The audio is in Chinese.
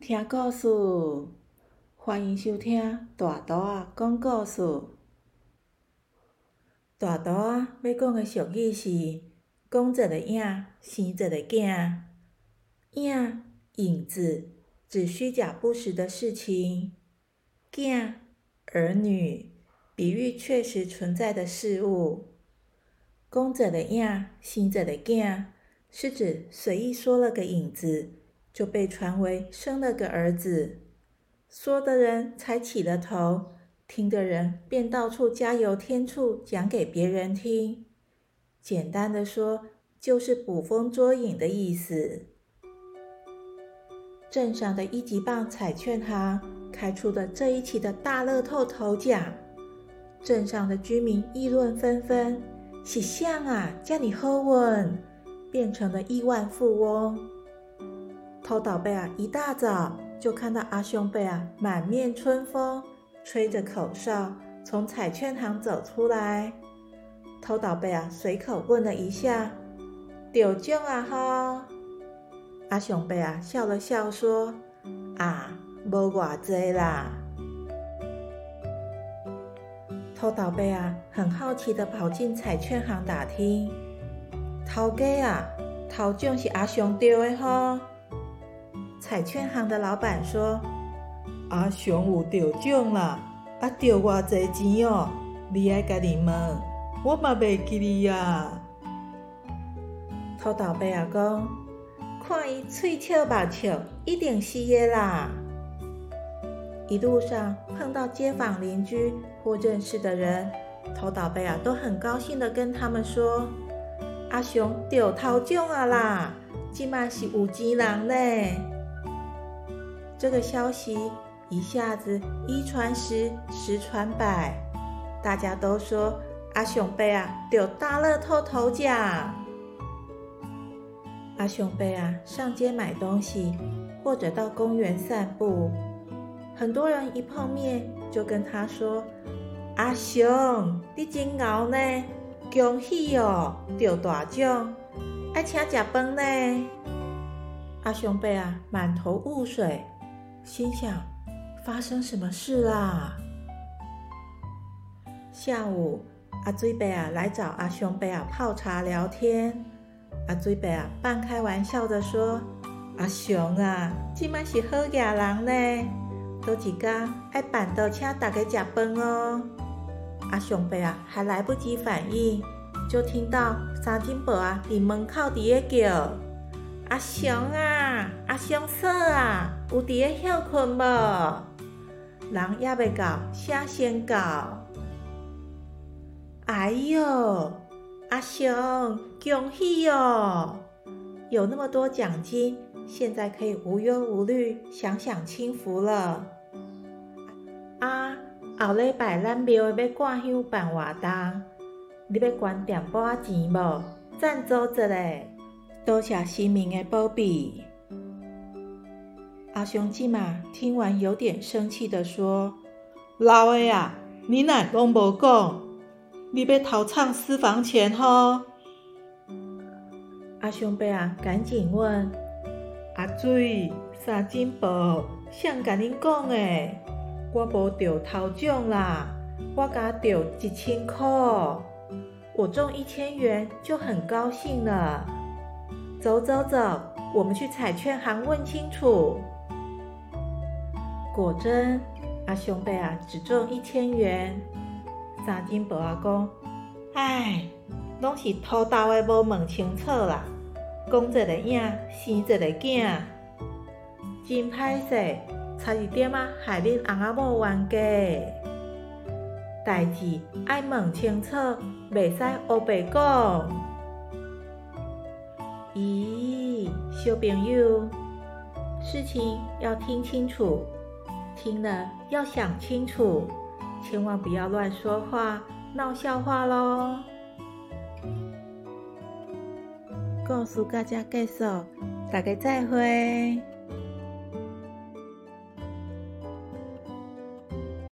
听故事，欢迎收听大图啊讲故事。大图啊要讲的俗语是：讲一个影，生一个囝。影，影子，指虚假不实的事情；囝，儿女，比喻确实存在的事物。讲一个影，生一个囝，是指随意说了个影子。就被传为生了个儿子，说的人才起了头，听的人便到处加油添醋，讲给别人听。简单的说，就是捕风捉影的意思。镇上的一级棒彩券行开出的这一期的大乐透头奖，镇上的居民议论纷纷：“喜相啊，叫你喝稳，变成了亿万富翁。”偷倒贝啊！一大早就看到阿兄贝啊，满面春风，吹着口哨从彩券行走出来。偷倒贝啊，随口问了一下：“丢奖啊哈？”阿雄贝啊笑了笑说：“啊，无偌济啦。”偷倒贝啊很好奇的跑进彩券行打听：“头家啊，头奖是阿雄丢的哈？”彩券行的老板说：“阿雄有得奖啦，啊得偌济钱哦！你爱家己问，我嘛袂记哩呀。”偷倒贝阿讲：“看伊喙笑目笑，一定是的啦。”一路上碰到街坊邻居或认识的人，偷倒贝啊都很高兴的跟他们说：“阿雄得头奖啊啦，即嘛是有钱人呢。”这个消息一下子一传十，十传百，大家都说阿雄贝啊得大乐透头奖。阿雄贝啊上街买东西，或者到公园散步，很多人一碰面就跟他说：“阿雄，你真牛呢，恭喜哦，得大奖，爱请食饭呢。”阿雄贝啊满头雾水。心想：发生什么事啦？下午，阿水伯啊来找阿熊伯啊泡茶聊天。阿水伯啊半开玩笑的说：“阿熊啊，今晚是好家人呢，多几天爱办到请大家食饭哦。”阿熊伯啊还来不及反应，就听到三金伯啊伫门口伫咧叫。阿熊啊，阿雄嫂啊，有伫咧休困无？人也未到，先先到。哎呦，阿雄，恭喜哦！有那么多奖金，现在可以无忧无虑，享享清福了。啊，后礼拜咱庙要挂香办活动，你要捐点半钱无？赞助一下。多谢新民的保庇。阿雄鸡嘛听完有点生气的说：“老的啊，你哪拢无讲？你要偷藏私房钱吼？”阿雄伯啊，赶紧问：“阿水三金宝，谁甲恁讲的？我无得头奖啦，我家得一千块，我中一千元就很高兴了。”走走走，我们去彩券行问清楚。果真，阿雄贝啊只中一千元。三金伯阿公，唉，拢是偷盗的，无问清楚啦。讲一个影，生一个囝，真歹势，差一点啊害恁翁仔某冤家。代志爱问清楚，袂使乌白讲。咦，小朋友，事情要听清楚，听了要想清楚，千万不要乱说话、闹笑话喽。告诉大家介绍，大家再会。